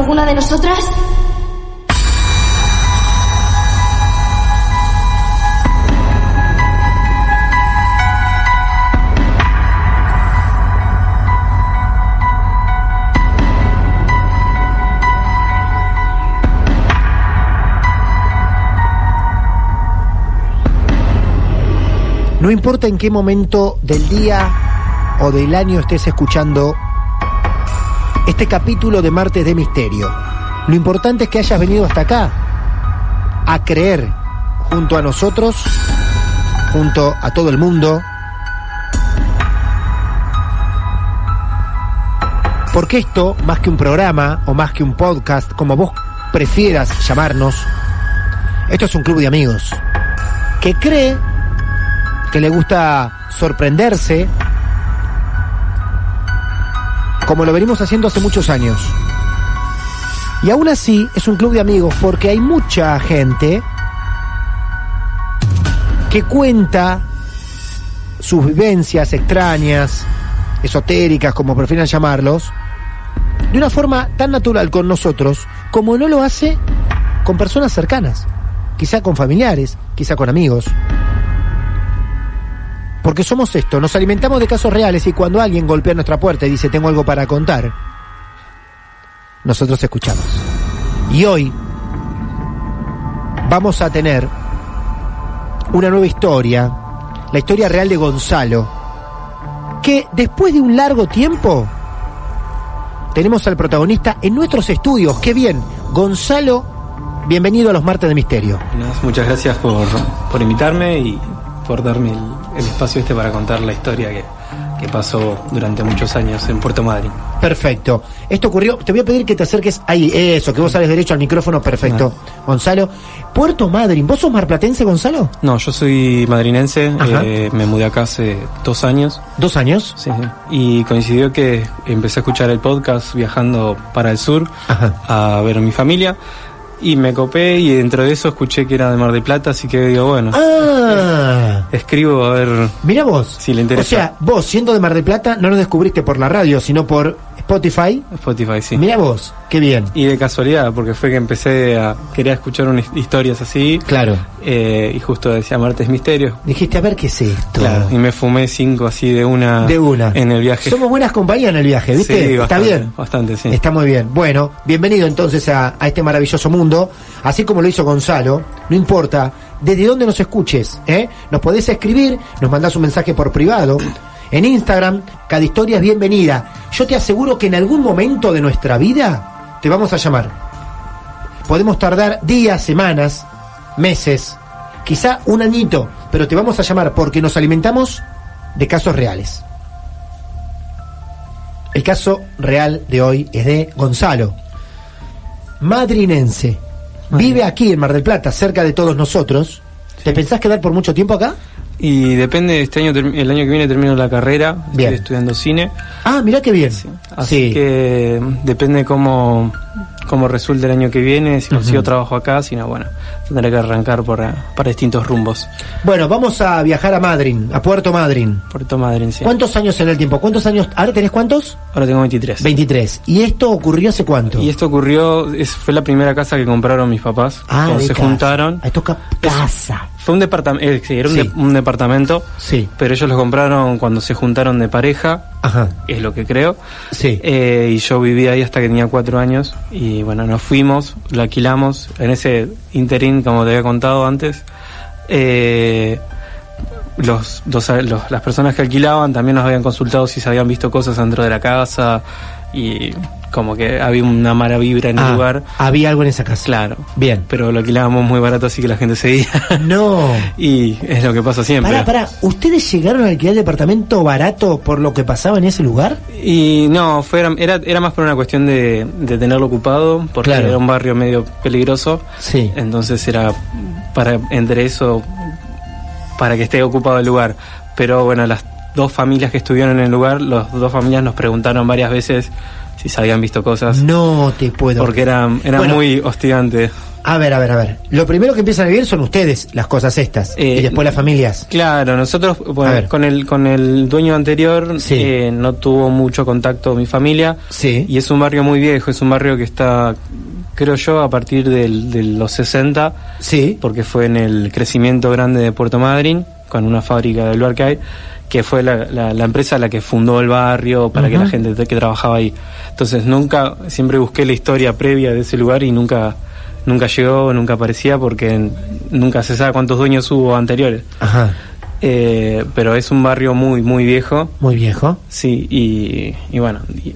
Alguna de nosotras? No importa en qué momento del día o del año estés escuchando este capítulo de Martes de Misterio. Lo importante es que hayas venido hasta acá a creer junto a nosotros, junto a todo el mundo. Porque esto, más que un programa o más que un podcast, como vos prefieras llamarnos, esto es un club de amigos que cree que le gusta sorprenderse, como lo venimos haciendo hace muchos años. Y aún así es un club de amigos porque hay mucha gente que cuenta sus vivencias extrañas, esotéricas, como prefieran llamarlos, de una forma tan natural con nosotros como no lo hace con personas cercanas, quizá con familiares, quizá con amigos. Porque somos esto, nos alimentamos de casos reales y cuando alguien golpea nuestra puerta y dice tengo algo para contar, nosotros escuchamos. Y hoy vamos a tener una nueva historia, la historia real de Gonzalo, que después de un largo tiempo tenemos al protagonista en nuestros estudios. Qué bien, Gonzalo, bienvenido a los martes de misterio. Muchas gracias por, por invitarme y por darme el, el espacio este para contar la historia que, que pasó durante muchos años en Puerto Madryn. Perfecto. Esto ocurrió, te voy a pedir que te acerques ahí, eso, que vos sales derecho al micrófono, perfecto. Gonzalo, Puerto Madryn, ¿vos sos marplatense, Gonzalo? No, yo soy madrinense, eh, me mudé acá hace dos años. ¿Dos años? Sí, sí. Y coincidió que empecé a escuchar el podcast viajando para el sur Ajá. a ver a mi familia. Y me copé y dentro de eso escuché que era de Mar del Plata, así que digo, bueno, Ah, escribo a ver mira vos. si le interesa. O sea, vos, siendo de Mar del Plata, no lo descubriste por la radio, sino por Spotify. Spotify, sí. Mira vos, qué bien. Y de casualidad, porque fue que empecé a querer escuchar unas historias así. Claro. eh, y justo decía Martes Misterio. Dijiste, a ver qué es esto. Claro. Y me fumé cinco así de una. De una. En el viaje. Somos buenas compañías en el viaje, ¿viste? Sí, Está bastante, bien. Bastante, sí. Está muy bien. Bueno, bienvenido entonces a, a este maravilloso mundo. Así como lo hizo Gonzalo, no importa desde dónde nos escuches, ¿eh? Nos podés escribir, nos mandás un mensaje por privado. En Instagram, cada historia es bienvenida. Yo te aseguro que en algún momento de nuestra vida te vamos a llamar. Podemos tardar días, semanas, meses, quizá un añito, pero te vamos a llamar porque nos alimentamos de casos reales. El caso real de hoy es de Gonzalo, madrinense. Vive aquí en Mar del Plata, cerca de todos nosotros. ¿Te pensás quedar por mucho tiempo acá? Y depende, este año, el año que viene termino la carrera, Bien. estoy estudiando cine, Ah, mirá qué bien. así Sí. que depende cómo, cómo resulte el año que viene, si consigo trabajo acá, si no, bueno, tendré que arrancar por, eh, para distintos rumbos. Bueno, vamos a viajar a Madryn, a Puerto Madryn. Puerto Madryn, sí. ¿Cuántos años en el tiempo? ¿Cuántos años? ¿Ahora tenés cuántos? Ahora tengo 23. 23. ¿Y esto ocurrió hace cuánto? Y esto ocurrió, es, fue la primera casa que compraron mis papás, ah, cuando de se casa. juntaron. Ah, Esto ca- casa. Fue un departamento, sí, era un, Sí. de- un departamento, Sí. pero ellos lo compraron cuando se juntaron de pareja, Ajá. es lo que creo. Sí. Eh, y yo viví ahí hasta que tenía cuatro años. Y bueno, nos fuimos, lo alquilamos. En ese interín, como te había contado antes, eh, los, dos- los- las personas que alquilaban también nos habían consultado si se habían visto cosas dentro de la casa. Y como que había una mala vibra en el Ah, lugar. Había algo en esa casa. Claro. Bien. Pero lo alquilábamos muy barato, así que la gente seguía. No. y es lo que pasa siempre. Pará, pará. ¿Ustedes llegaron a alquilar el departamento barato por lo que pasaba en ese lugar? Y no, fue, era, era más por una cuestión de, de tenerlo ocupado, porque Claro. era un barrio medio peligroso. Sí. Entonces era para entre eso, para que esté ocupado el lugar. Pero bueno, las dos familias que estuvieron en el lugar, las dos familias nos preguntaron varias veces si se habían visto cosas, No te puedo. porque era, era Bueno. muy hostigante. A ver, a ver, a ver. Lo primero que empiezan a vivir son ustedes, las cosas estas. Eh, y después las familias. Claro, nosotros bueno, con el con el dueño anterior Sí. eh, no tuvo mucho contacto mi familia. Sí. Y es un barrio muy viejo, es un barrio que está, creo yo, a partir del- de los 60, Sí. porque fue en el crecimiento grande de Puerto Madryn, con una fábrica del lugar que hay, que fue la, la- la empresa la que fundó el barrio para que la gente te- que trabajaba ahí. Entonces nunca, siempre busqué la historia previa de ese lugar y nunca, nunca llegó, nunca aparecía porque nunca se sabe cuántos dueños hubo anteriores. Ajá. Eh, pero es un barrio muy, muy viejo. Muy viejo. Sí, y, y bueno, y,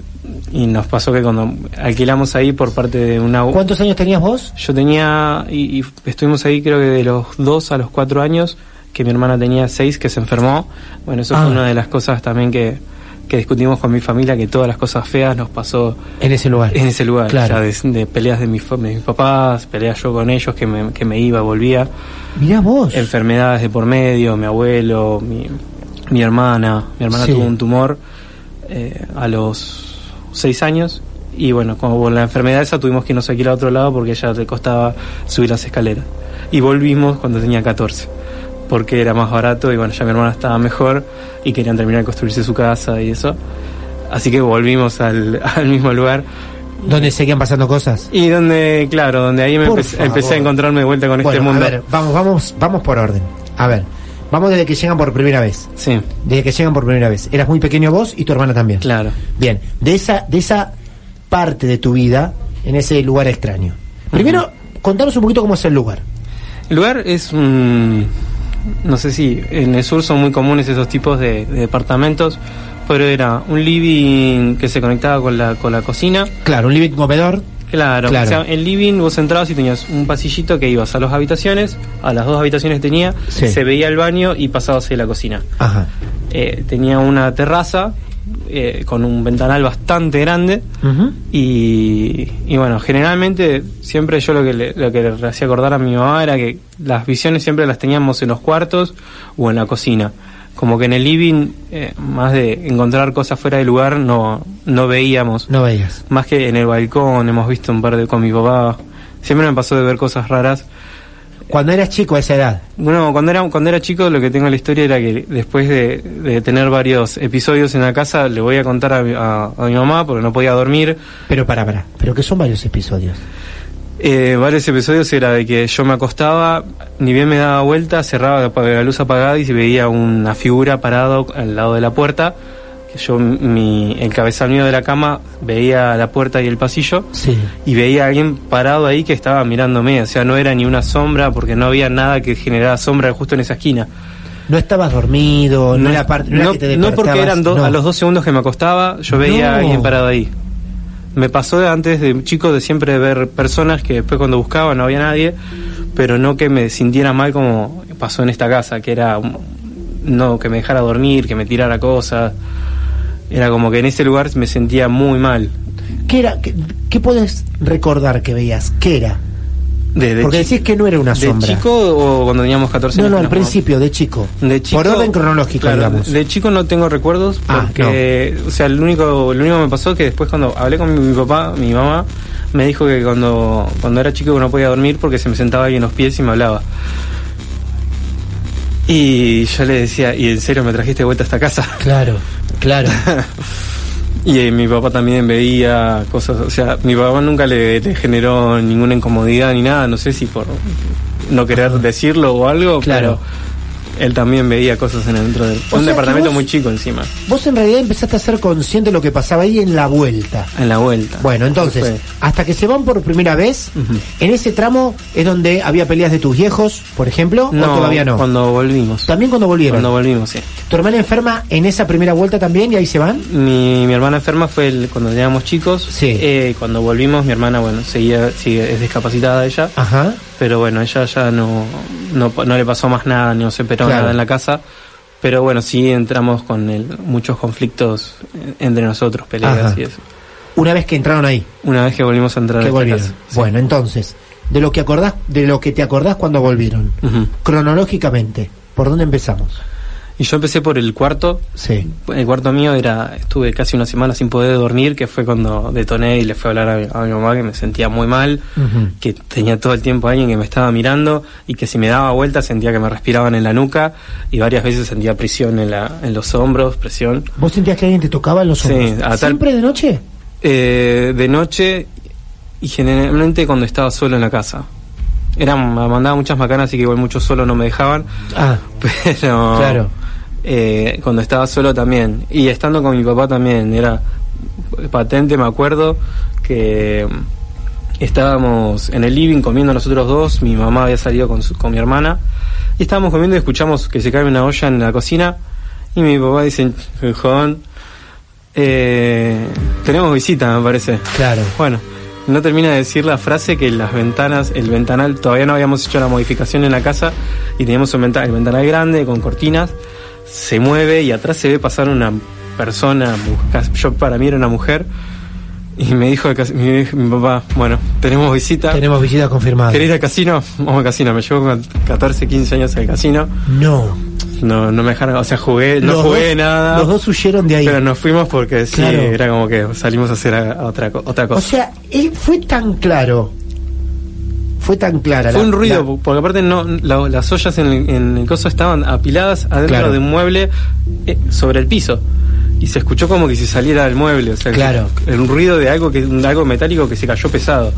y nos pasó que cuando alquilamos ahí por parte de una... ¿Cuántos años tenías vos? Yo tenía, y, y estuvimos ahí creo que de los dos a los cuatro años, que mi hermana tenía seis, que se enfermó. Bueno, eso Ah. fue una de las cosas también que, que discutimos con mi familia, que todas las cosas feas nos pasó En ese lugar. en ese lugar. Claro. Ya de, de peleas de mis, fa- de mis papás, peleas yo con ellos, que me, que me iba, volvía Mirá vos. enfermedades de por medio, mi abuelo, mi, mi hermana. Mi hermana Sí. tuvo un tumor eh, a los seis años y bueno, como la enfermedad esa tuvimos que irnos aquí a otro lado porque ella le costaba subir las escaleras. Y volvimos cuando tenía 14 porque era más barato y bueno, ya mi hermana estaba mejor y querían terminar de construirse su casa y eso. Así que volvimos al, al mismo lugar. Donde seguían pasando cosas. Y donde, claro, donde ahí me empecé, empecé a encontrarme de vuelta con este mundo. a ver, vamos, vamos, vamos por orden. A ver, vamos desde que llegan por primera vez. Sí, Desde que llegan por primera vez. Eras muy pequeño vos y tu hermana también. claro. Bien, de esa, de esa parte de tu vida en ese lugar extraño. Primero, contanos un poquito cómo es el lugar. El lugar es un... No sé si en el sur son muy comunes esos tipos de, de departamentos, pero era un living que se conectaba con la, con la cocina. Claro, un living comedor. Claro, Claro. o sea, el living vos entrabas y tenías un pasillito que ibas a las habitaciones, a las dos habitaciones tenía, Sí. se veía el baño y pasabas a la cocina. Ajá. Eh, tenía una terraza eh, con un ventanal bastante grande y, y bueno, generalmente siempre yo lo que, le, lo que le hacía acordar a mi mamá era que las visiones siempre las teníamos en los cuartos o en la cocina. Como que en el living, eh, más de encontrar cosas fuera de lugar, no, no veíamos. No veías. Más que en el balcón, hemos visto un par de con mi papá. Siempre me pasó de ver cosas raras. Cuando eras chico a esa edad. Bueno, cuando era, cuando era chico lo que tengo en la historia era que después de, de tener varios episodios en la casa, le voy a contar a, mi- a- a mi mamá porque no podía dormir. Pero para, para. Pero que son varios episodios. Eh, varios episodios era de que yo me acostaba, ni bien me daba vuelta, cerraba la, luz apagada y se veía una figura parado al lado de la puerta. Yo, mi, el cabezal mío de la cama, veía la puerta y el pasillo. Sí. Y veía a alguien parado ahí que estaba mirándome, o sea, no era ni una sombra porque no había nada que generara sombra justo en esa esquina. No estabas dormido, no, era parte. No, era no, que te no porque eran do- no. a los dos segundos que me acostaba, yo veía a alguien parado ahí. Me pasó antes de chico de siempre ver personas que después cuando buscaba no había nadie, pero no que me sintiera mal como pasó en esta casa, que era no que me dejara dormir, que me tirara cosas. Era como que en ese lugar me sentía muy mal. ¿Qué era? ¿Qué, qué puedes recordar que veías? ¿Qué era? De, de Porque decís que no era una ¿De sombra. chico o cuando teníamos 14 No, años? no, que al principio, de chico. De chico, Por orden cronológico, claro, digamos. De chico no tengo recuerdos Ah, porque, o sea, lo único, lo único que me pasó es que después cuando hablé con mi, mi papá, mi mamá, me dijo que cuando, cuando era chico no podía dormir porque se me sentaba ahí en los pies y me hablaba. Y yo le decía, ¿y en serio me trajiste de vuelta a esta casa? Claro, claro. Y eh, mi papá también veía cosas, o sea, mi papá nunca le, le generó ninguna incomodidad ni nada, no sé si por no querer decirlo o algo, Claro. pero él también veía cosas en dentro de un departamento vos- muy chico encima, Vos en realidad empezaste a ser consciente de lo que pasaba ahí en la vuelta. en la vuelta. Bueno, entonces, hasta que se van por primera vez, en ese tramo es donde había peleas de tus viejos, por ejemplo, o todavía no. Cuando volvimos. También cuando volvieron. Cuando volvimos, sí. ¿Tu hermana enferma en esa primera vuelta también y ahí se van? Mi, mi hermana enferma fue el- cuando éramos chicos. Sí. Eh, cuando volvimos, mi hermana, bueno, seguía, sigue, es discapacitada ella. Ajá. Pero bueno, ella ya no, no, no le pasó más nada, no se Claro. nada en la casa. Pero bueno, sí entramos con el- muchos conflictos entre nosotros, peleas Ajá. y eso. Una vez que entraron ahí, Una vez que volvimos a entrar que a esta volvieron. casa. Sí. Bueno, entonces, de lo que acordás, de lo que te acordás cuando volvieron, cronológicamente, ¿por dónde empezamos? Y yo empecé por el cuarto. Sí. El cuarto mío era, estuve casi una semana sin poder dormir, que fue cuando detoné y le fui a hablar a mi, a mi mamá que me sentía muy mal, que tenía todo el tiempo alguien que me estaba mirando y que si me daba vuelta sentía que me respiraban en la nuca y varias veces sentía presión en, la, en los hombros, presión. ¿Vos sentías que alguien te tocaba en los Sí, hombros? a tal- ¿Siempre de noche? Eh, de noche y generalmente cuando estaba solo en la casa. Era, me mandaba muchas macanas, así que igual mucho solo no me dejaban, Ah, pero Claro. Eh, cuando estaba solo también. Y estando con mi papá también, era patente, me acuerdo que estábamos en el living comiendo nosotros dos, mi mamá había salido con, su- con mi hermana, y estábamos comiendo y escuchamos que se cae una olla en la cocina, y mi papá dice, joven, eh, tenemos visita, me parece. claro. Bueno, no termina de decir la frase que las ventanas, el ventanal, todavía no habíamos hecho la modificación en la casa y teníamos un venta- el ventanal grande con cortinas, se mueve y atrás se ve pasar una persona, yo para mí era una mujer, y me dijo mi, mi papá, bueno, tenemos visita, Tenemos visita confirmada. ¿querés ir al casino? Vamos al casino, me llevó con 14, 15 años al casino, No. no, no me dejaron, o sea, jugué, no jugué dos- nada. Los dos huyeron de ahí. Pero nos fuimos porque sí, Claro. era como que salimos a hacer a- a otra, otra cosa. O sea, él fue tan claro. Fue tan clara. Fue la- un ruido, la- porque aparte no la- las ollas en el, en el coso estaban apiladas adentro Claro. de un mueble eh, sobre el piso. Y se escuchó como que si saliera del mueble, o sea, que- Claro. el ruido de algo que un- algo metálico que se cayó pesado,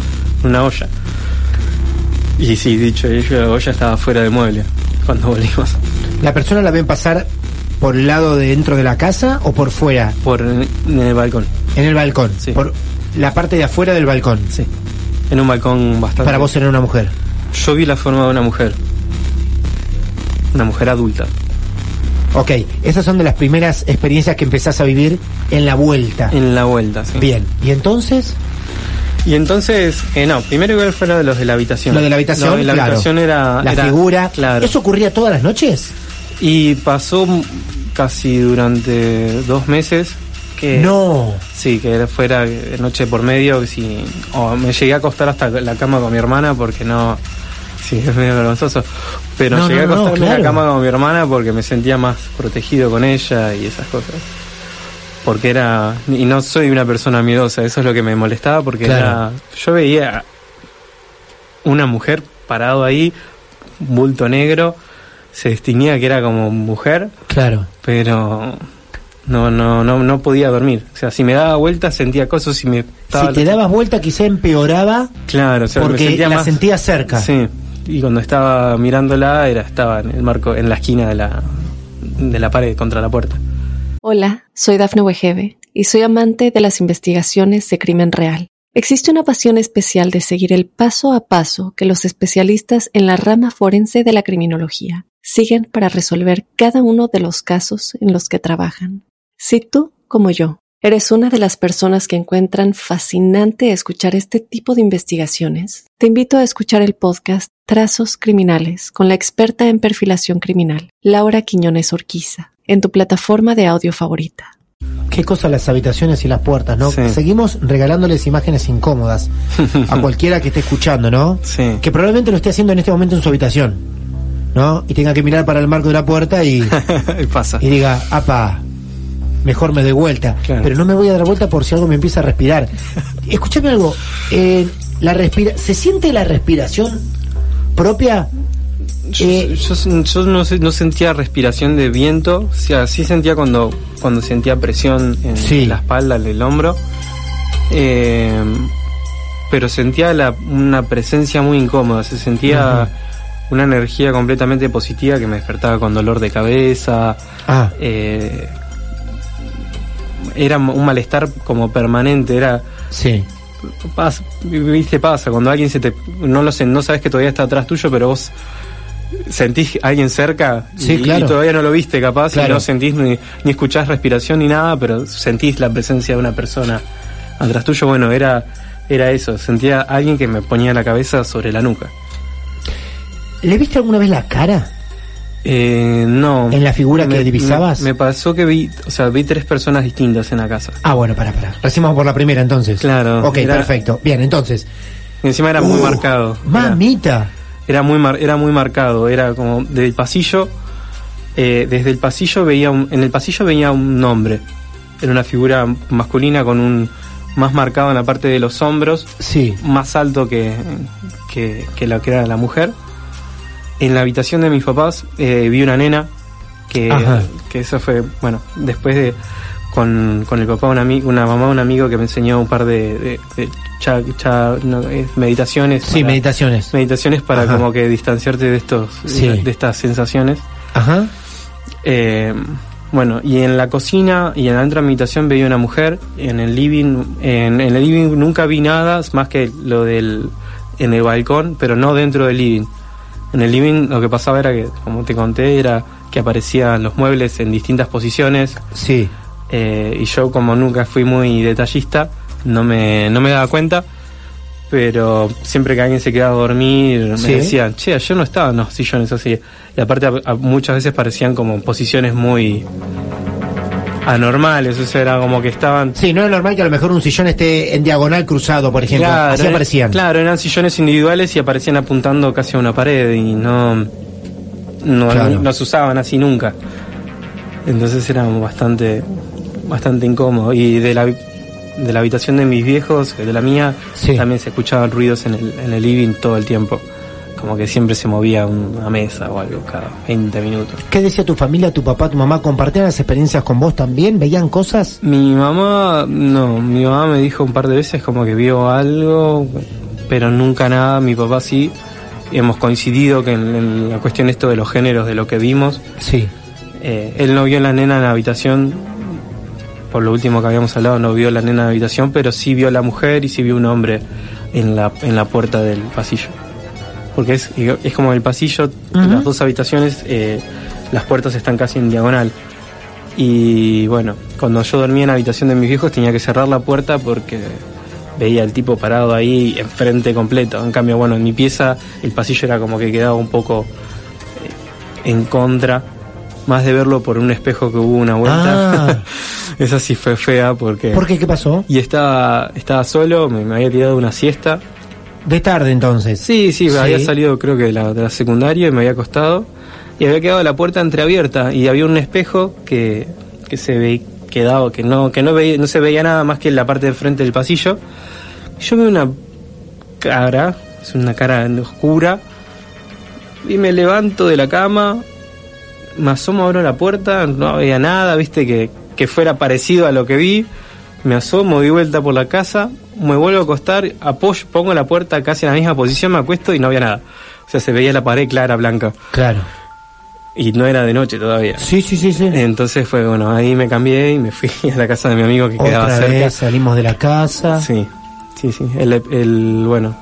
una olla. Y sí, dicho ello, la olla estaba fuera del mueble cuando volvimos. ¿La persona la ven pasar por el lado de dentro de la casa o por fuera? Por en el balcón, En el balcón. Sí. Por la parte de afuera del balcón. sí. En un balcón bastante. Para vos era una mujer. Yo vi la forma de una mujer. Una mujer adulta. Ok, esas son de las primeras experiencias que empezás a vivir en la vuelta. En la vuelta, sí. Bien, ¿y entonces? Y entonces, eh, no, primero igual fue lo de los de la habitación. Lo de la habitación, Lo de la claro. habitación era... La era- figura. Claro. ¿Eso ocurría todas las noches? Y pasó casi durante dos meses que... No. Sí, que era fuera noche por medio, si, o me llegué a acostar hasta la cama con mi hermana porque no... Sí, es medio vergonzoso. Pero No, llegué no, a no, acostarme en claro. la cama con mi hermana porque me sentía más protegido con ella y esas cosas. Porque era... Y no soy una persona miedosa, eso es lo que me molestaba porque Claro. era... Yo veía una mujer parado ahí, bulto negro, se distinguía que era como mujer, Claro. pero no no no no podía dormir. O sea, si me daba vuelta sentía cosas y me estaba Si te dabas vuelta quizá empeoraba claro, o sea, me porque sentía la más sentías cerca. Sí. Y cuando estaba mirándola era estaba en el marco en la esquina de la de la pared contra la puerta. Hola, soy Dafne Wegebe y soy amante de las investigaciones de crimen real. Existe una pasión especial de seguir el paso a paso que los especialistas en la rama forense de la criminología siguen para resolver cada uno de los casos en los que trabajan. Si tú, como yo, eres una de las personas que encuentran fascinante escuchar este tipo de investigaciones, te invito a escuchar el podcast Trazos Criminales con la experta en perfilación criminal, Laura Quiñones Orquiza, en tu plataforma de audio favorita. Qué cosa las habitaciones y las puertas, ¿no? Sí. Seguimos regalándoles imágenes incómodas a cualquiera que esté escuchando, ¿no? Sí. Que probablemente lo esté haciendo en este momento en su habitación, ¿no? Y tenga que mirar para el marco de la puerta y, Y pasa. y diga, apa, mejor me doy vuelta. Claro. Pero no me voy a dar vuelta por si algo me empieza a respirar. Escúchame algo, eh, la respira ¿se siente la respiración propia? Yo, Eh, yo- yo no, sentía respiración de viento, o sea, sí sentía cuando, cuando sentía presión en, Sí. la espalda, en el hombro, eh, pero sentía la- una presencia muy incómoda, se sentía una energía completamente positiva que me despertaba con dolor de cabeza, Ah, eh, era un malestar como permanente, era sí. pasa, viste pasa cuando alguien se te no lo sé, no sabes que todavía está atrás tuyo, pero vos sentís a alguien cerca Sí, y, claro. y todavía no lo viste capaz Claro. y no sentís ni, ni escuchás respiración ni nada, pero sentís la presencia de una persona atrás tuyo. Bueno, era era eso, sentía a alguien que me ponía la cabeza sobre la nuca. ¿Le viste alguna vez la cara? Eh, no. ¿En la figura que divisabas? Me, me pasó que vi, o sea, vi tres personas distintas en la casa. Ah, bueno, para, para. Recién vamos por la primera entonces. Claro, Ok, era- perfecto. Bien, entonces. Encima era muy Uh, marcado. Mamita. Era muy mar- era muy marcado, era como del pasillo, eh, desde el pasillo veía un, en el pasillo veía un nombre, era una figura masculina con un más marcado en la parte de los hombros, Sí. más alto que, que, que la que era la mujer. En la habitación de mis papás eh, vi una nena que, Ajá. que eso fue, bueno, después de con, con el papá, una, una mamá, un amigo que me enseñó un par de, de- de cha- cha- no, eh, meditaciones. Sí, para- meditaciones. meditaciones para Ajá. como que distanciarte de estos Sí. de, de estas sensaciones Ajá. Eh, bueno y en la cocina y en la otra habitación veía una mujer en el living en, en el living nunca vi nada más que lo del en el balcón pero no dentro del living en el living lo que pasaba era que como te conté era que aparecían los muebles en distintas posiciones. Sí. eh, y yo como nunca fui muy detallista no me, no me daba cuenta pero siempre que alguien se quedaba a dormir me decían che ayer no estaban los sillones así y aparte a- a- muchas veces parecían como posiciones muy anormales o sea era como que estaban Sí, no es normal que a lo mejor un sillón esté en diagonal cruzado, por ejemplo. Así era- aparecían. claro eran sillones individuales y aparecían apuntando casi a una pared y no no, Claro. no se usaban así nunca entonces era bastante bastante incómodo y de la de la habitación de mis viejos de la mía Sí. también se escuchaban ruidos en el, en el living todo el tiempo como que siempre se movía una mesa o algo cada 20 minutos ¿Qué decía tu familia, tu papá, tu mamá? ¿Compartían las experiencias con vos también? ¿Veían cosas? Mi mamá, no, mi mamá me dijo un par de veces como que vio algo, pero nunca nada, mi papá sí. Hemos coincidido que en, en la cuestión esto de los géneros, de lo que vimos, Sí. eh, él no vio la nena en la habitación, por lo último que habíamos hablado, no vio la nena en la habitación, pero sí vio la mujer y sí vio un hombre en la, en la puerta del pasillo. Porque es, es como el pasillo, las dos habitaciones, eh, las puertas están casi en diagonal. Y bueno, cuando yo dormía en la habitación de mis viejos tenía que cerrar la puerta porque veía al tipo parado ahí enfrente completo. En cambio, bueno, en mi pieza el pasillo era como que quedaba un poco eh, en contra, más de verlo por un espejo que hubo una vuelta. Ah. Esa sí fue fea porque... ¿Por qué? ¿Qué pasó? Y estaba, estaba solo, me, me había tirado una siesta. De tarde entonces. Sí, sí, Sí. había salido creo que de la, de la secundaria y me había acostado. Y había quedado la puerta entreabierta y había un espejo que, que se ve, quedaba, que no, que no veía, no se veía nada más que en la parte de frente del pasillo. Yo veo una cara, es una cara oscura, y me levanto de la cama, me asomo, abro la puerta, no había nada, viste, que, que fuera parecido a lo que vi. Me asomo, di vuelta por la casa, me vuelvo a acostar, apoyo, pongo la puerta casi en la misma posición, me acuesto y no había nada. O sea, se veía la pared clara, blanca. Claro. Y no era de noche todavía. Sí, sí, sí, sí. Entonces fue, bueno, ahí me cambié y me fui a la casa de mi amigo que quedaba Otra cerca. vez salimos de la casa. Sí, sí, sí. El, el- bueno,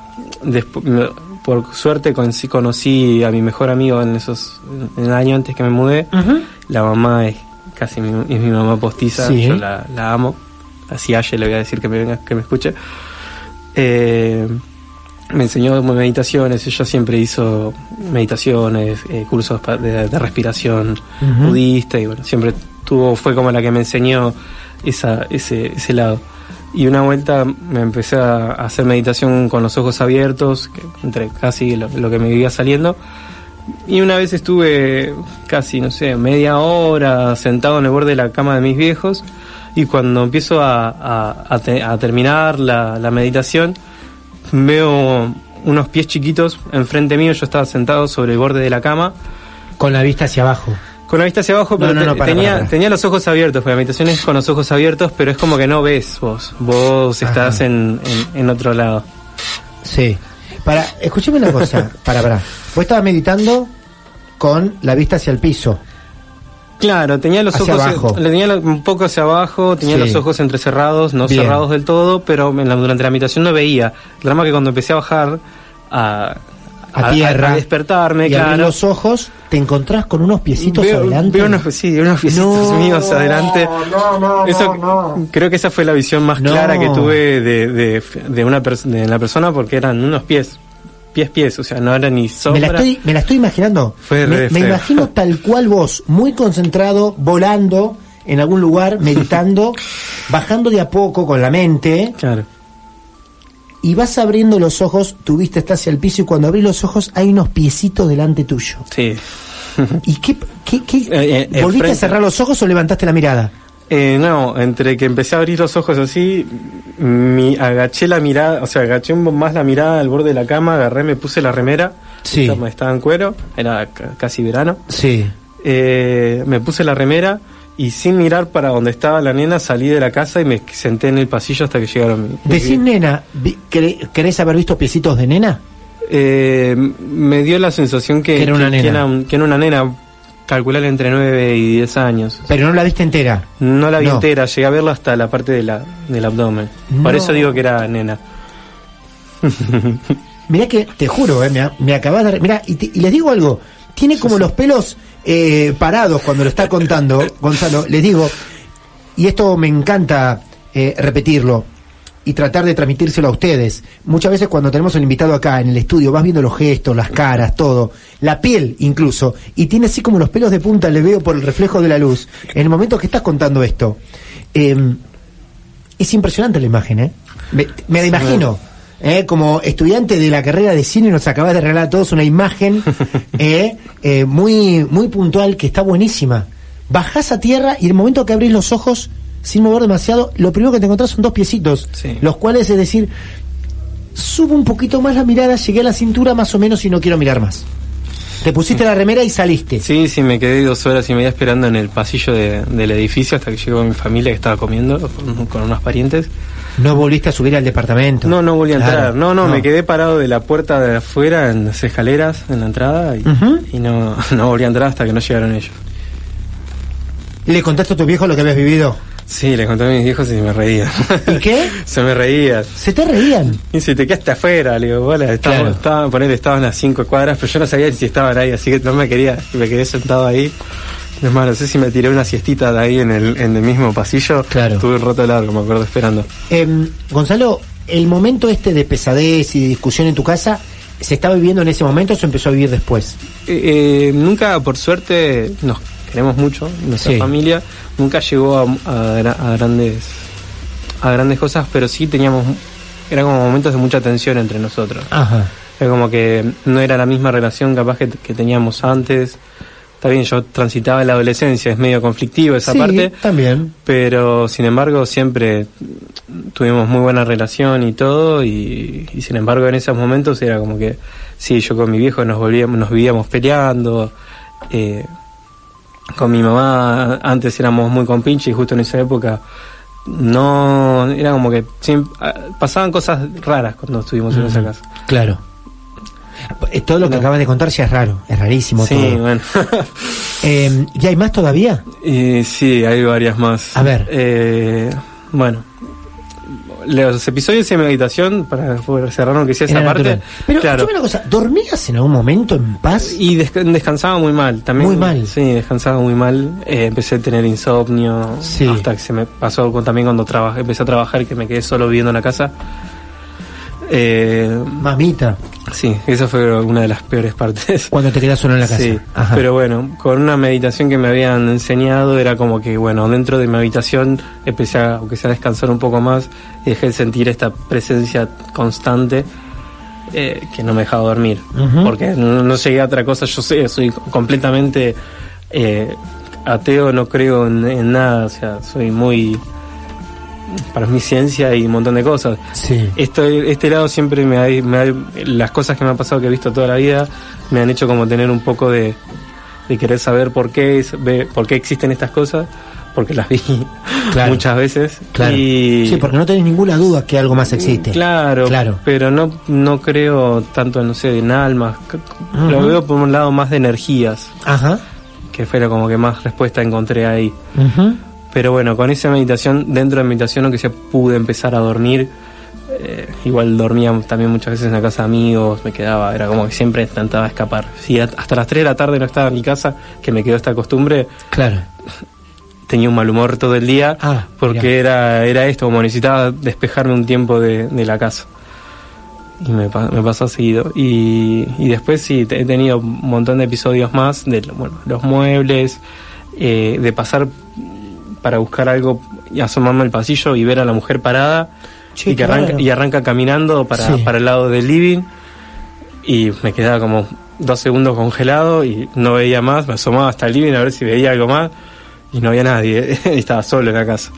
por suerte conocí, conocí a mi mejor amigo en esos, en el año antes que me mudé. La mamá es casi mi, es mi mamá postiza, Sí. yo la, la amo. Así a ella le voy a decir que me venga, que me escuche. Eh, me enseñó meditaciones, ella siempre hizo meditaciones, eh, cursos de, de respiración budista y bueno, siempre tuvo, fue como la que me enseñó esa, ese, ese lado. Y una vuelta me empecé a hacer meditación con los ojos abiertos, que entre casi lo, lo que me vivía saliendo. Y una vez estuve casi, no sé, media hora sentado en el borde de la cama de mis viejos. Y cuando empiezo a, a- a te- a terminar la, la meditación, veo unos pies chiquitos enfrente mío. Yo estaba sentado sobre el borde de la cama. Con la vista hacia abajo. Con la vista hacia abajo, pero No, no, para, tenía, para, para. tenía los ojos abiertos, porque la meditación es con los ojos abiertos, pero es como que no ves vos. Vos estás en, en, en otro lado. Sí. Para, escúcheme una cosa. para, para. Vos estabas meditando con la vista hacia el piso. Claro, tenía los Hacia ojos abajo. le tenía un poco hacia abajo, tenía Sí. los ojos entrecerrados, no Bien. cerrados del todo, pero en la- durante la meditación no veía. El drama que cuando empecé a bajar a, A tierra. a despertarme, y claro. los ojos, te encontrás con unos piecitos veo, adelante. veo unos, sí, unos piecitos No, míos adelante. no, no, Eso, no. Creo que esa fue la visión más clara que tuve de, de, de una de la persona porque eran unos pies, pies, pies, o sea, no era ni Me sombra. la, estoy, me la estoy imaginando. Fue me, me imagino tal cual vos, muy concentrado, volando en algún lugar, meditando, bajando de a poco con la mente, Claro. y vas abriendo los ojos, tu vista está hacia el piso, y cuando abrís los ojos hay unos piecitos delante tuyo. Sí. ¿Y qué, qué, qué- Eh, eh, volviste a cerrar los ojos o levantaste la mirada? Eh, no, entre que empecé a abrir los ojos así, mi, agaché la mirada, o sea, agaché más la mirada al borde de la cama, agarré, me puse la remera, Sí. estaba, estaba en cuero, era ca- casi verano, Sí. eh, me puse la remera y sin mirar para donde estaba la nena salí de la casa y me senté en el pasillo hasta que llegaron Decís nena, vi- ¿queré- ¿querés haber visto piecitos de nena? Eh, me dio la sensación que, Que era una que- que nena. era, que era una nena, calcular entre 9 y 10 años. Pero no la viste entera. No la vi No. entera, llegué a verla hasta la parte de la, del abdomen. Por eso digo que era nena. Mirá que, te juro, eh, me, me acabas de... Mirá, y, te- y les digo algo, tiene como los pelos eh, parados cuando lo está contando, Gonzalo, les digo, y esto me encanta eh, repetirlo y tratar de transmitírselo a ustedes. Muchas veces cuando tenemos el invitado acá en el estudio, vas viendo los gestos, las caras, todo, la piel incluso, y tiene así como los pelos de punta, le veo por el reflejo de la luz, en el momento que estás contando esto. Eh, es impresionante la imagen, ¿eh? Me, me imagino. ¿eh? Como estudiante de la carrera de cine nos acabas de regalar a todos una imagen ¿eh? Eh, muy, muy puntual que está buenísima. Bajás a tierra y el momento que abrís los ojos, sin mover demasiado, lo primero que te encontrás son dos piecitos, Sí. los cuales es decir, subo un poquito más la mirada, llegué a la cintura más o menos y no quiero mirar más. Te pusiste la remera y saliste. Sí, sí, me quedé dos horas y media esperando en el pasillo de- del edificio hasta que llegó mi familia que estaba comiendo con, con unos parientes. No volviste a subir al departamento. No, no volví a Claro, entrar. No, no, me quedé parado de la puerta de afuera en las escaleras, en la entrada, y, y no, no volví a entrar hasta que no llegaron ellos. ¿Le contaste a tu viejo lo que habías vivido? Sí, le conté a mis hijos y me reían. ¿Y qué? Se me reían. Se te reían. Y si te quedaste afuera, le digo, bueno, estaba, Claro. estaba, ponele, estaban a cinco cuadras, pero yo no sabía si estaban ahí, así que no me quería, me quedé sentado ahí. Es más, no sé si me tiré una siestita de ahí en el, en el mismo pasillo. Claro. Estuve un rato largo, me acuerdo, esperando. Em, Gonzalo, el momento este de pesadez y de discusión en tu casa, ¿se estaba viviendo en ese momento o se empezó a vivir después? Eh, eh, nunca, por suerte, nos queremos mucho, nuestra Sí. familia, nunca llegó a, a gra- a grandes a grandes cosas, pero sí teníamos, eran como momentos de mucha tensión entre nosotros. Ajá. Era como que no era la misma relación capaz que, que teníamos antes. Está bien, yo transitaba en la adolescencia, es medio conflictivo esa sí, parte, también. pero sin embargo siempre tuvimos muy buena relación y todo, y, y sin embargo en esos momentos era como que, sí, yo con mi viejo nos volvíamos, nos vivíamos peleando, eh, con mi mamá antes éramos muy compinches y justo en esa época no, era como que ah, pasaban cosas raras cuando estuvimos en esa casa. Claro. Eh, Todo lo que No. acabas de contar ya es raro, es rarísimo Sí, todo. bueno. Em, ¿Y hay más todavía? Y sí, hay varias más. A ver. Eh, bueno. Los episodios de meditación, para cerrar aunque sea esa parte. natural. Pero claro. una cosa, ¿dormías en algún momento en paz? Y desca- descansaba muy mal también. Muy mal. Sí, descansaba muy mal. Eh, empecé a tener insomnio. Sí. Hasta que se me pasó con- también cuando trabajé, empecé a trabajar y que me quedé solo viviendo en la casa. Eh, Mamita, sí, esa fue una de las peores partes. cuando te quedas solo en la casa. Sí, Ajá. pero bueno, con una meditación que me habían enseñado era como que, bueno, dentro de mi habitación empecé a, aunque sea a descansar un poco más y dejé de sentir esta presencia constante eh, que no me dejaba dormir. Porque no, no llegué a otra cosa, yo sé, soy completamente eh, ateo, no creo en, en nada, o sea, soy muy... Para mi ciencia y un montón de cosas. Sí. Esto, este lado siempre me ha, me ha- Las cosas que me han pasado, que he visto toda la vida, me han hecho como tener un poco de, de querer saber por qué, es- por qué existen estas cosas, porque las vi Claro. muchas veces. Claro. Y, Sí, porque no tenés ninguna duda que algo más existe. Claro, Claro. pero no, no creo tanto, no sé, en almas. Lo veo por un lado más de energías, Ajá. que fue como que más respuesta encontré ahí. Ujú. Pero bueno, con esa meditación, dentro de la meditación, aunque se pude empezar a dormir, eh, igual dormía también muchas veces en la casa de amigos, me quedaba, era como que siempre intentaba escapar. Si hasta las 3 de la tarde no estaba en mi casa, que me quedó esta costumbre, Claro. tenía un mal humor todo el día, Ah, porque mirá. era, era esto, como necesitaba despejarme un tiempo de, de la casa. Y me, me pasó seguido. Y, y después sí, he tenido un montón de episodios más de bueno, los muebles, eh, de pasar para buscar algo y asomarme al pasillo y ver a la mujer parada y, que arranca, y arranca caminando para, Sí. para el lado del living y me quedaba como dos segundos congelado y no veía más, me asomaba hasta el living a ver si veía algo más y no había nadie, estaba solo en la casa.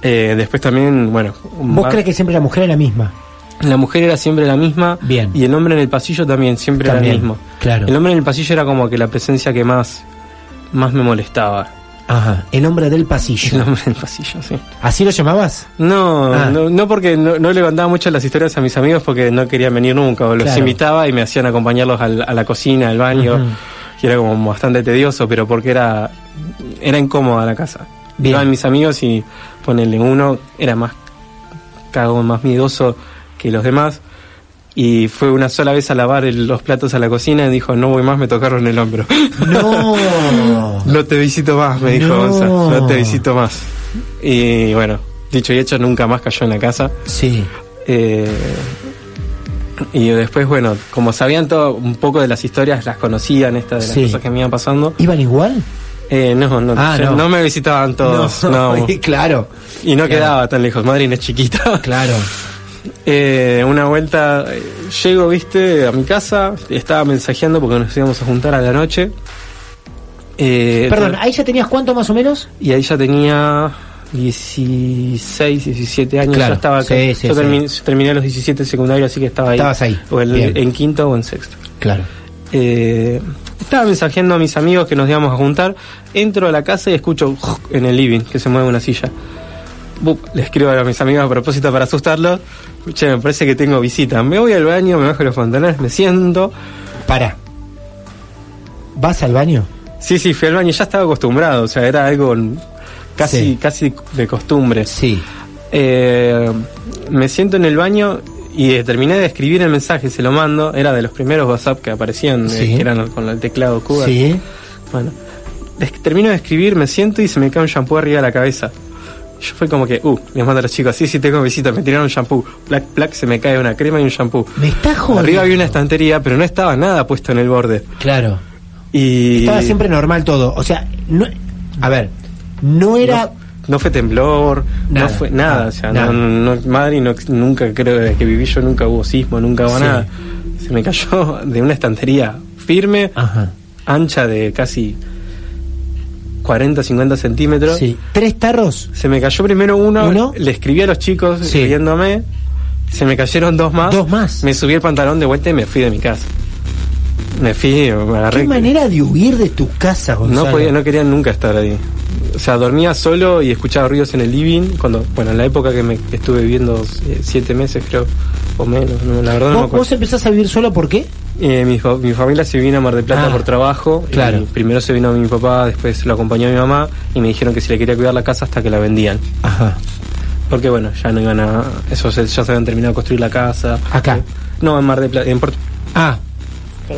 Eh, después también, bueno, ¿Vos crees que siempre la mujer es la misma? la mujer era siempre la misma Bien. y el hombre en el pasillo también siempre También, era el mismo. claro. El hombre en el pasillo era como que la presencia que más, más me molestaba. Ajá. El hombre del El pasillo. hombre en el pasillo, sí. ¿Así lo llamabas? No, Ah. no, no porque no, no le contaba mucho las historias a mis amigos porque no querían venir nunca, o los Claro. invitaba y me hacían acompañarlos al- a la cocina, al baño, y era como bastante tedioso, pero porque era, era incómoda la casa. Bien. Iban mis amigos y ponerle uno, era más cagón, más miedoso que los demás. Y fue una sola vez a lavar el- los platos a la cocina y dijo, no voy más, me tocaron el hombro. No. No te visito más, me dijo No. Gonza, no te visito más. Y bueno, dicho y hecho, nunca más cayó en la casa. Sí. Eh, y después, bueno, como sabían todo un poco de las historias, las conocían, estas de las Sí. cosas que me iban pasando. ¿Iban igual? Eh, no, no, Ah, no. no me visitaban todos. No, claro. Y no Claro. quedaba tan lejos, Madrid es chiquita. Claro. Eh, una vuelta, eh, llego, viste, a mi casa, estaba mensajeando porque nos íbamos a juntar a la noche. Eh, Perdón, ¿ahí ya tenías cuánto más o menos? Y ahí ya tenía 16, 17 años. Claro, ya estaba acá. sí, sí, Yo sí. terminé, terminé los 17 secundarios, así que estaba ahí. Estabas ahí, O en, bien. en quinto o en sexto. Claro. Eh, estaba mensajeando a mis amigos que nos íbamos a juntar. Entro a la casa y escucho en el living que se mueve una silla. Le escribo a mis amigos a propósito para asustarlos. Che, me parece que tengo visita. Me voy al baño, me bajo los pantalones, me siento. Para. ¿Vas al baño? Sí, sí, fui al baño, ya estaba acostumbrado, o sea, era algo casi, Sí. casi de costumbre. Sí. Eh, me siento en el baño y terminé de escribir el mensaje, se lo mando, era de los primeros WhatsApp que aparecían, eh, que eran con el teclado Cuba. Sí. Bueno, termino de escribir, me siento y se me cae un shampoo arriba de la cabeza. Yo fue como que, uh, les mando a los chicos, sí, sí, tengo visita, me tiraron un shampoo. Plac, plac, se me cae una crema y un shampoo. Me está jodiendo. Arriba había una estantería, pero no estaba nada puesto en el borde. Claro. Y. Estaba siempre normal todo. O sea, no, a ver, no era. No, no fue temblor, Nada, no fue nada. nada, o sea, nada. no, no, Madrid no, nunca creo desde que viví yo, nunca hubo sismo, nunca hubo Sí. nada. Se me cayó de una estantería firme, Ajá. ancha de casi 40, 50 centímetros. Sí. ¿Tres tarros? Se me cayó primero uno, ¿Uno? le escribí a los chicos Sí. riéndome, se me cayeron dos más. Dos más. Me subí el pantalón de vuelta y me fui de mi casa. Me fui, me agarré. ¿Qué manera de huir de tu casa, Gonzalo? No podía, no quería nunca estar ahí. O sea, dormía solo y escuchaba ruidos en el living. Cuando, bueno, en la época que me que estuve viviendo eh, siete meses, creo, o menos. no, la verdad no me ¿Vos, acuerdo. vos empezás a vivir solo por qué? Eh, mi, fa- mi familia se vino a Mar del Plata Ah, por trabajo. claro. Y primero se vino mi papá, después lo acompañó mi mamá y me dijeron que si le quería cuidar la casa hasta que la vendían. Ajá. Porque bueno, ya no iban a. Eso se- ya se habían terminado de construir la casa. Acá. Eh, no, en Mar del Plata, en Puerto. Ah.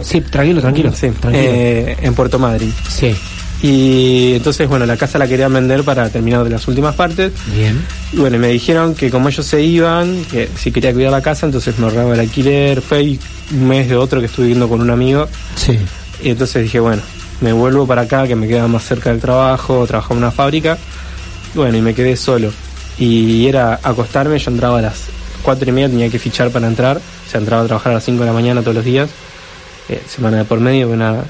Sí, tranquilo, tranquilo. Sí, tranquilo. eh, en Puerto Madryn. sí. Y entonces, bueno, la casa la querían vender para terminar de las últimas partes. Bien. Y bueno, me dijeron que como ellos se iban, que si quería cuidar la casa, entonces me ahorraba el alquiler. Fue un mes de otro que estuve viviendo con un amigo. Sí. Y entonces dije, bueno, me vuelvo para acá, que me queda más cerca del trabajo, trabajaba en una fábrica. Bueno, y me quedé solo. Y era acostarme, yo entraba a las cuatro y media, tenía que fichar para entrar. O sea, entraba a trabajar a las 5 de la mañana todos los días, eh, semana de por medio, una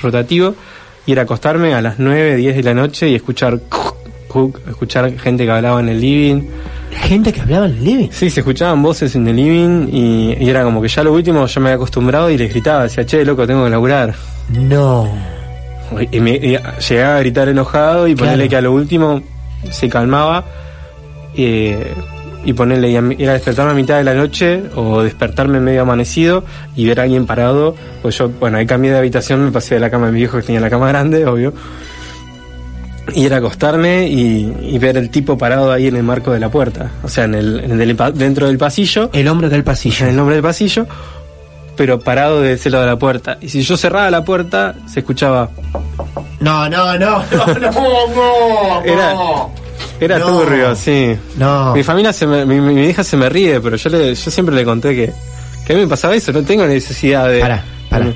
rotativo. Y era acostarme a las 9, 10 de la noche y escuchar escuchar gente que hablaba en el living. Gente que hablaba en el living. Sí, se escuchaban voces en el living y, y era como que ya lo último yo me había acostumbrado y les gritaba, decía, che, loco, tengo que laburar. No. Y, me, y llegaba a gritar enojado y Claro. ponerle que a lo último se calmaba eh, y ponerle y a despertarme a mitad de la noche o despertarme medio amanecido y ver a alguien parado. Pues yo, bueno, ahí cambié de habitación, me pasé de la cama de mi viejo que tenía la cama grande, obvio. Y era acostarme y, y ver el tipo parado ahí en el marco de la puerta, o sea, en el, en el pa- dentro del pasillo El hombre del pasillo. en el nombre del pasillo, pero parado de ese lado de la puerta. Y si yo cerraba la puerta, se escuchaba. No, no, no, no, no, no. Era, era No. turbio, sí. No. Mi familia, se me- mi, mi hija se me ríe, pero yo, le, yo siempre le conté que, que a mí me pasaba eso, no tengo necesidad de. Para, para.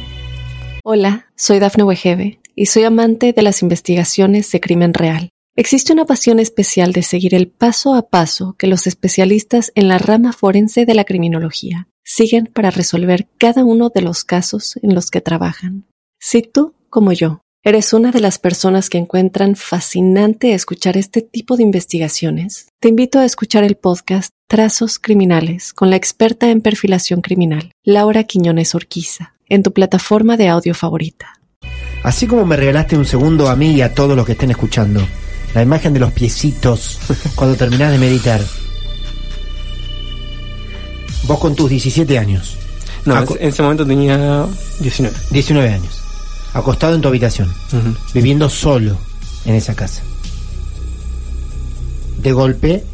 Hola, soy Dafne Wegebe y soy amante de las investigaciones de crimen real. Existe una pasión especial de seguir el paso a paso que los especialistas en la rama forense de la criminología siguen para resolver cada uno de los casos en los que trabajan. Si tú, como yo, eres una de las personas que encuentran fascinante escuchar este tipo de investigaciones, te invito a escuchar el podcast Trazos Criminales con la experta en perfilación criminal, Laura Quiñones Orquiza, en tu plataforma de audio favorita. Así como me regalaste un segundo a mí y a todos los que estén escuchando, la imagen de los piecitos cuando terminás de meditar. Vos con tus 17 años, No, Aco- en ese momento tenía 19. 19 años, acostado en tu habitación, viviendo solo en esa casa. De golpe,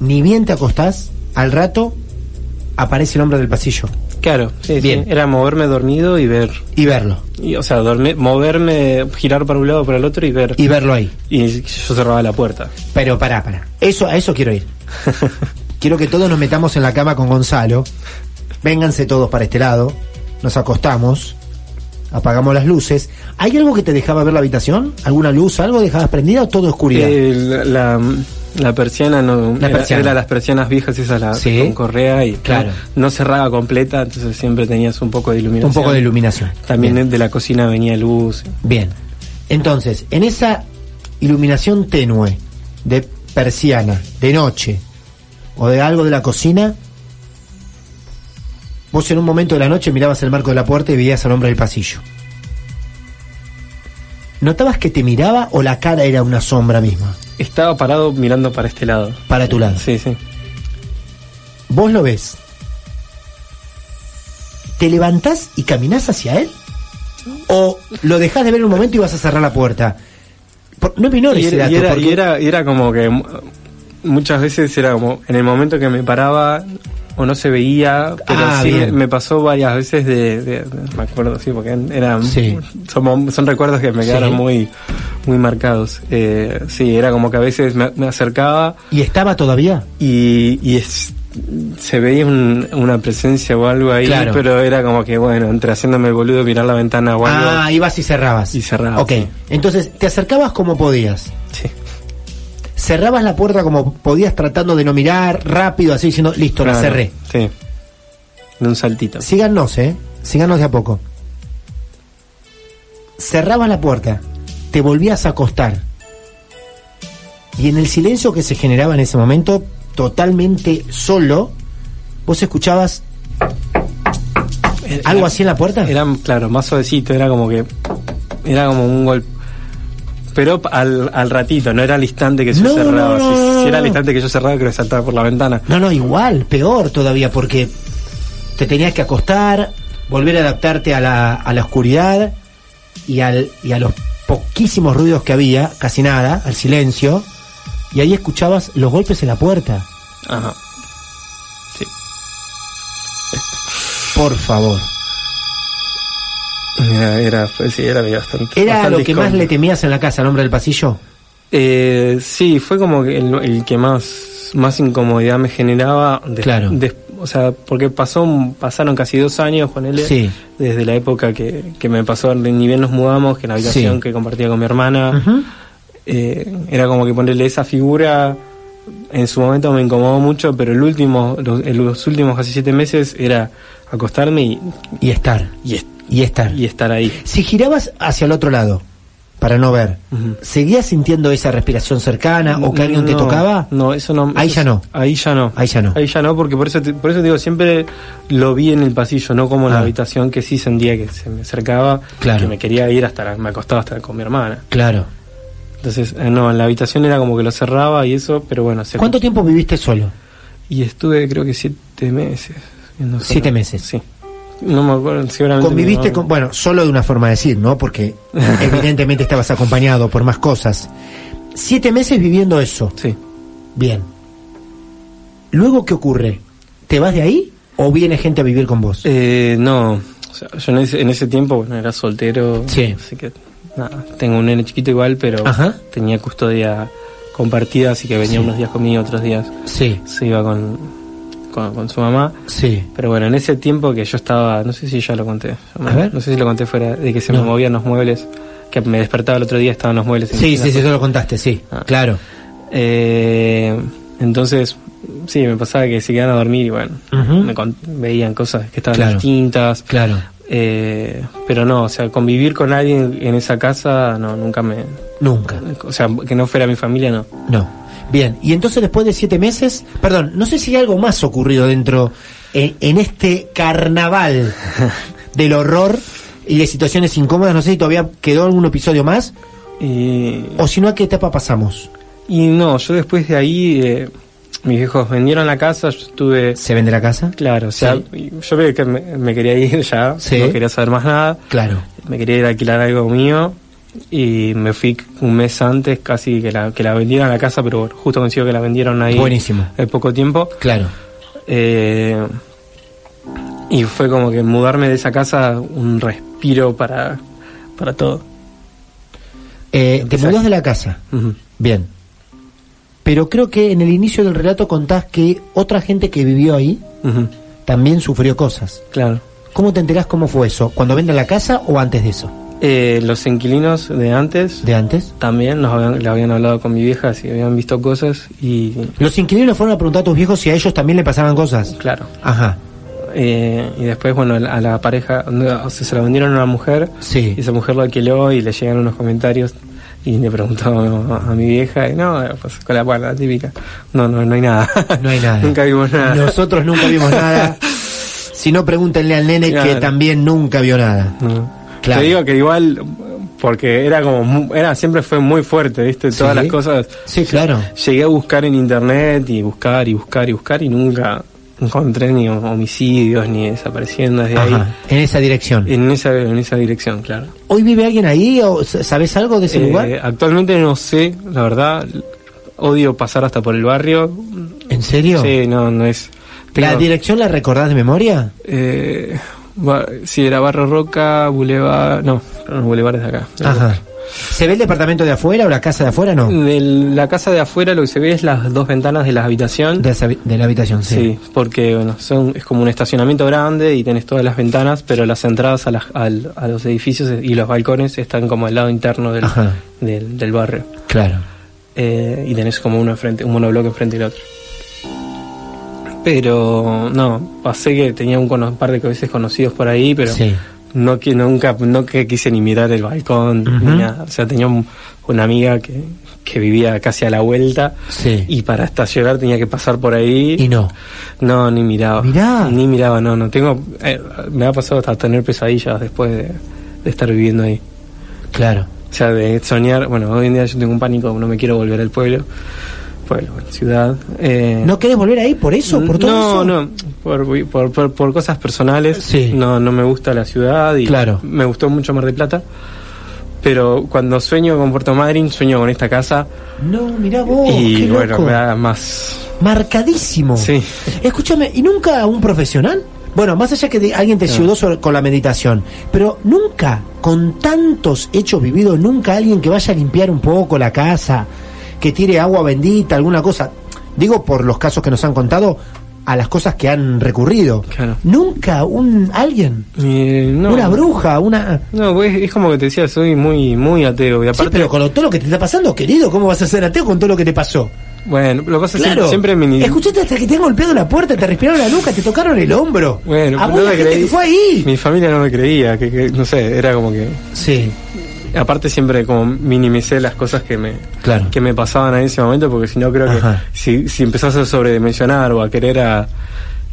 ni bien te acostás, al rato aparece el hombre del pasillo Claro, sí, Bien. sí. Era moverme dormido y ver. y verlo, Y, o sea, dormir, moverme, girar para un lado o para el otro y ver. y verlo ahí. Y yo cerraba la puerta. Pero pará, pará. Eso, a eso quiero ir. quiero que todos nos metamos en la cama con Gonzalo. Vénganse todos para este lado. Nos acostamos. Apagamos las luces. ¿Hay algo que te dejaba ver la habitación? ¿Alguna luz? ¿Algo dejabas prendida o todo oscuridad? Eh, la, persiana no La era, persiana. era las persianas viejas esas la, Sí. con correa y Claro. no, no cerraba completa entonces siempre tenías un poco de iluminación Un poco de iluminación. también Bien. de la cocina venía luz Bien. Entonces, en esa iluminación tenue de persiana, de noche, o de algo de la cocina, vos en un momento de la noche mirabas el marco de la puerta y veías al hombre del pasillo. ¿Notabas que te miraba o la cara era una sombra misma? estaba parado mirando para este lado Para tu lado. sí sí Vos lo ves. ¿Te levantás y caminás hacia él? ¿O lo dejás de ver un momento y vas a cerrar la puerta? Por- no y ese dato, y era, porque- y era, y era como que mu- muchas veces era como en el momento que me paraba o no se veía pero Ah, sí bien. me pasó varias veces de, me acuerdo sí porque eran Sí. son, son recuerdos que me Sí. quedaron muy muy marcados eh, sí era como que a veces me, me acercaba ¿Y estaba todavía? y, y es- se veía un- una presencia o algo ahí Claro. pero era como que bueno entre haciéndome el boludo mirar la ventana o algo Ah, ibas y cerrabas. Y cerraba, Ok, sí. entonces te acercabas como podías. sí Cerrabas la puerta como podías tratando de no mirar, rápido, así diciendo, listo, la cerré. sí de un saltito Síganos, ¿eh? Síganos de a poco. Cerrabas la puerta, te volvías a acostar. Y en el silencio que se generaba en ese momento, totalmente solo, vos escuchabas algo así en la puerta. Era, claro, más suavecito, era como que. Era como un golpe. Pero al, al ratito, no era al instante que yo No, cerraba. no, no, si, era al instante que yo cerraba, creo que saltaba por la ventana. No, no, igual, peor todavía, porque te tenías que acostar, volver a adaptarte a la, a la oscuridad y, al, y a los poquísimos ruidos que había, casi nada, al silencio, y ahí escuchabas los golpes en la puerta. Ajá. Sí. Por favor. Era, era, pues, sí, era bastante. ¿Era bastante lo que más le temías en la casa, el hombre del pasillo? Eh, sí, fue como el, el que más, más incomodidad me generaba. de- Claro. de- o sea, porque pasó, pasaron casi dos años con él. Sí. Desde la época que, que me pasó, ni bien nos mudamos, que en la habitación Sí. que compartía con mi hermana. Eh, era como que ponerle esa figura. En su momento me incomodó mucho, pero el último, los, últimos casi siete meses era acostarme y, Y estar. y, est- Y estar. y estar ahí. Si girabas hacia el otro lado, para no ver. ¿seguías sintiendo esa respiración cercana o que alguien te tocaba? No, eso no. Ahí eso ya no. Ahí ya no. Ahí ya no. Ahí ya no, porque por eso te, por eso te digo, siempre lo vi en el pasillo, no como en Ah. la habitación que sí sentía que se me acercaba, Claro. que me quería ir hasta la- me acostaba hasta con mi hermana. Claro. Entonces, eh, no, en la habitación era como que lo cerraba y eso, pero bueno, se ¿Cuánto tiempo viviste solo? Y estuve creo que siete meses. Siete meses. Sí. No me acuerdo, seguramente. Conviviste con, bueno, solo de una forma de decir, ¿no? Porque evidentemente estabas acompañado por más cosas. Siete meses viviendo eso. Sí. Bien. Luego, ¿qué ocurre? ¿Te vas de ahí o viene gente a vivir con vos? Eh, no, o sea, yo en ese, en ese tiempo, bueno, era soltero. Sí. Así que, nada, tengo un nene chiquito igual, pero Ajá. tenía custodia compartida, así que venía Sí. unos días conmigo, otros días Sí, se iba con, con, con su mamá. sí. Pero bueno, en ese tiempo que yo estaba, no sé si ya lo conté, A ver. no sé si lo conté fuera, de que se No. me movían los muebles, que me despertaba el otro día, estaban los muebles. en Sí, sí, sí, eso lo contaste, sí. Ah. Claro. Eh, entonces, sí, me pasaba que se quedaban a dormir y bueno, me con- veían cosas que estaban Claro. distintas. Claro. Eh, pero no, o sea, convivir con alguien en esa casa, no, nunca me. Nunca. O sea, que no fuera mi familia, no. No. Bien, y entonces después de siete meses, perdón, no sé si hay algo más ocurrido dentro, en, en este carnaval del horror y de situaciones incómodas, no sé si todavía quedó algún episodio más, Y, o si no, ¿a qué etapa pasamos? y no, yo después de ahí, eh, mis viejos vendieron la casa, yo estuve. ¿Se vende la casa? Claro, o sea, yo veía que me, me quería ir ya, Sí. no quería saber más nada. Claro. me quería ir a alquilar algo mío y me fui un mes antes casi que la, que la vendieran la casa, pero justo coincido que la vendieron ahí Buenísimo. en poco tiempo. Claro. Eh, y fue como que mudarme de esa casa un respiro para, para todo. Eh, te mudás de la casa. Bien. Pero creo que en el inicio del relato contás que otra gente que vivió ahí también sufrió cosas. Claro. ¿Cómo te enterás cómo fue eso? ¿Cuando venden la casa o antes de eso? Eh, los inquilinos de antes ¿De antes? también nos habían, le habían hablado con mi vieja si habían visto cosas y Los inquilinos fueron a preguntar a tus viejos si a ellos también le pasaban cosas. claro. Ajá. Eh, y después, bueno, a la pareja, o sea, se la vendieron a una mujer Sí. y esa mujer lo alquiló y le llegaron unos comentarios y le preguntó a, mi vieja y no, pues con la, la típica, no, no, no hay nada. No hay nada. Nunca vimos nada. Nosotros nunca vimos nada. Si no, pregúntenle al nene que también nunca vio nada. No. Claro. Te digo que igual, porque era como, era siempre fue muy fuerte, ¿viste? Todas Sí. las cosas. Sí, claro. Llegué a buscar en internet y buscar y buscar y buscar y nunca encontré ni homicidios ni desapareciendo desde ahí. Ajá. En esa dirección. En esa, en esa dirección, claro. ¿Hoy vive alguien ahí o sabes algo de ese Eh, lugar? Actualmente no sé, la verdad. Odio pasar hasta por el barrio. ¿En serio? Sí, no, no es. ¿La dirección la recordás de memoria? eh, ba- sí, era Barro Roca, Boulevard. No, los bulevares de acá. Ajá. ¿Se ve el departamento de afuera o la casa de afuera? No. De la casa de afuera lo que se ve es las dos ventanas de la habitación. De, esa habi- de la habitación, sí. Sí, porque bueno, son, es como un estacionamiento grande y tenés todas las ventanas, pero las entradas a, las- al- a los edificios y los balcones están como al lado interno del, del barrio. Claro. Eh, y tenés como uno enfrente, un monobloque enfrente del otro. Pero no, pasé que tenía un, par de veces conocidos por ahí, pero Sí. no que nunca, no que quise ni mirar el balcón ni nada. O sea, tenía un- una amiga que, que vivía casi a la vuelta Sí. y para estacionar tenía que pasar por ahí. Y no. No, ni miraba. Mirá. Ni miraba, no, no. Tengo, eh, me ha pasado hasta tener pesadillas después de, de estar viviendo ahí. Claro. O sea, de soñar, bueno, hoy en día yo tengo un pánico, no me quiero volver al pueblo, pueblo, bueno, ciudad. Eh, ¿No querés volver ahí por eso? ¿Por todo no, eso? no, por, por, por, por cosas personales. Sí. No, no me gusta la ciudad y Claro. me gustó mucho Mar del Plata. Pero cuando sueño con Puerto Madryn, sueño con esta casa No, mirá vos, y qué bueno, loco. me da más... Marcadísimo. Sí. Escúchame, ¿y nunca un profesional? Bueno, más allá que alguien te ayudó sobre- con la meditación, pero nunca, con tantos hechos vividos, nunca alguien que vaya a limpiar un poco la casa, que tire agua bendita, alguna cosa. Digo por los casos que nos han contado, a las cosas que han recurrido. Claro. Nunca un alguien, Eh, no, una bruja, una... No, pues es como que te decía, soy muy muy ateo. Y Sí, aparte, pero con lo- todo lo que te está pasando, querido, ¿cómo vas a ser ateo con todo lo que te pasó? bueno, lo que Claro. siempre, siempre me... Escuchaste hasta que te han golpeado la puerta, te respiraron la nuca, te tocaron el hombro. Bueno, a no me creí. que fue ahí. Mi familia no me creía, que, que, no sé, era como que... Sí, Aparte siempre como minimicé las cosas que me, Claro. que me pasaban en ese momento, porque si no creo Ajá. que si, si empezás a sobredimensionar o a querer a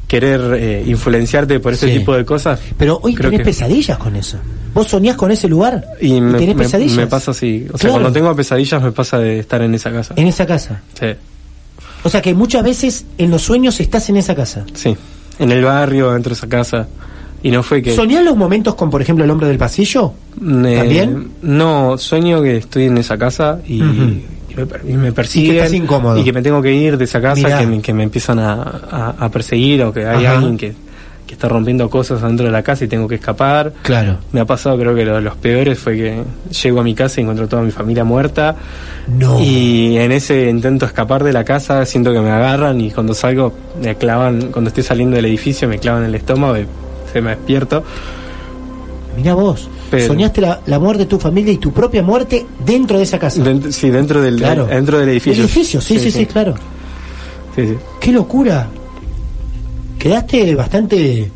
querer eh, influenciarte por ese Sí. tipo de cosas, Pero hoy creo tenés que- pesadillas con eso. ¿Vos soñás con ese lugar? y me, tenés me- pesadillas? me pasa así. O sea, cuando tengo pesadillas me pasa de estar en esa casa. En esa casa. Sí, O sea que muchas veces en los sueños estás en esa casa. sí. En el barrio, dentro de esa casa. Y no fue que... ¿Soñás los momentos con, por ejemplo, el hombre del pasillo? Eh, ¿También? No, sueño que estoy en esa casa y, me, y persiguen. estás incómodo. y que me tengo que ir de esa casa, que me, que me empiezan a, a- a perseguir o que hay Ajá. alguien que, que está rompiendo cosas dentro de la casa y tengo que escapar. Claro. Me ha pasado, creo que lo de los peores fue que llego a mi casa y encuentro toda mi familia muerta. No. Y en ese intento escapar de la casa, siento que me agarran y cuando salgo, me clavan, cuando estoy saliendo del edificio, me clavan el estómago y se me despierto. Mirá vos. Pero- Soñaste la, la muerte de tu familia y tu propia muerte dentro de esa casa. Sí, dentro del, Claro. dentro del edificio. El edificio, sí, sí, sí, claro. Sí. Qué locura. Quedaste bastante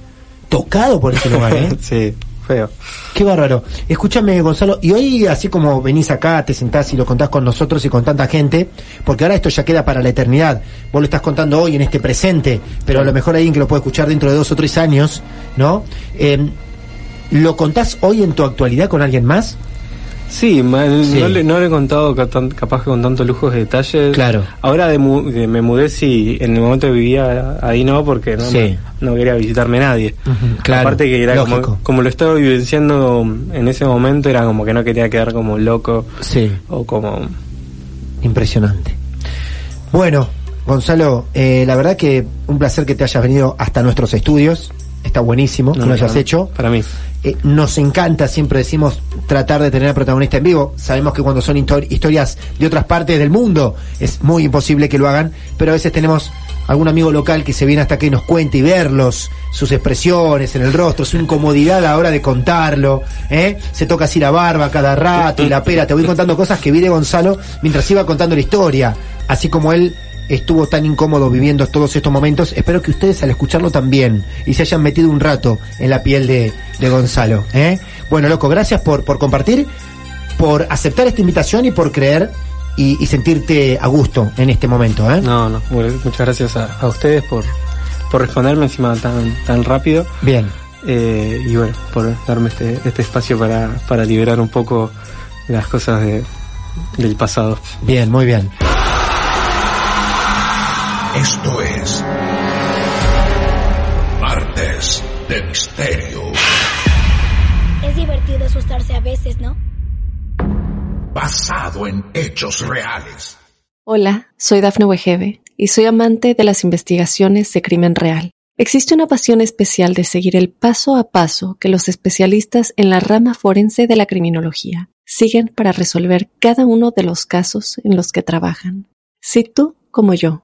tocado por ese lugar, ¿eh? sí, feo. Qué bárbaro. Escúchame, Gonzalo, y hoy, así como venís acá, te sentás y lo contás con nosotros y con tanta gente, porque ahora esto ya queda para la eternidad. Vos lo estás contando hoy en este presente, pero a lo mejor hay alguien que lo puede escuchar dentro de dos o tres años, ¿no? Eh, ¿Lo contás hoy en tu actualidad con alguien más? Sí, ma- Sí. No, le, no le he contado capaz que con tantos lujos de detalles. Claro. Ahora de de- me mudé, sí, en el momento que vivía ahí no, porque no, Sí. me- no quería visitarme nadie. Claro, Aparte que era como lo estaba vivenciando en ese momento, era como que no quería quedar como loco Sí. o como... Impresionante. Bueno, Gonzalo, eh, la verdad que un placer que te hayas venido hasta nuestros estudios. Está buenísimo que lo hayas hecho. Para mí. Eh, nos encanta, siempre decimos, tratar de tener al protagonista en vivo. Sabemos que cuando son histori- historias de otras partes del mundo es muy imposible que lo hagan, pero a veces tenemos algún amigo local que se viene hasta que nos cuente y verlos, sus expresiones en el rostro, su incomodidad a la hora de contarlo. ¿eh? Se toca así la barba cada rato y la pera. Te voy contando cosas que vi de Gonzalo mientras iba contando la historia. Así como él estuvo tan incómodo viviendo todos estos momentos, espero que ustedes al escucharlo también y se hayan metido un rato en la piel de, de Gonzalo. ¿eh? Bueno, loco, gracias por, por compartir, por aceptar esta invitación y por creer y, y sentirte a gusto en este momento. ¿eh? No, no, muchas gracias a, a ustedes por, por responderme encima tan, tan rápido. Bien, Eh, y bueno, por darme este, este espacio para, para liberar un poco las cosas de, del pasado. bien, muy bien. Esto es Martes de Misterio. Es divertido asustarse a veces, ¿no? Basado en hechos reales. Hola, soy Dafne Wegebe y soy amante de las investigaciones de crimen real. Existe una pasión especial de seguir el paso a paso que los especialistas en la rama forense de la criminología siguen para resolver cada uno de los casos en los que trabajan. Si tú, como yo,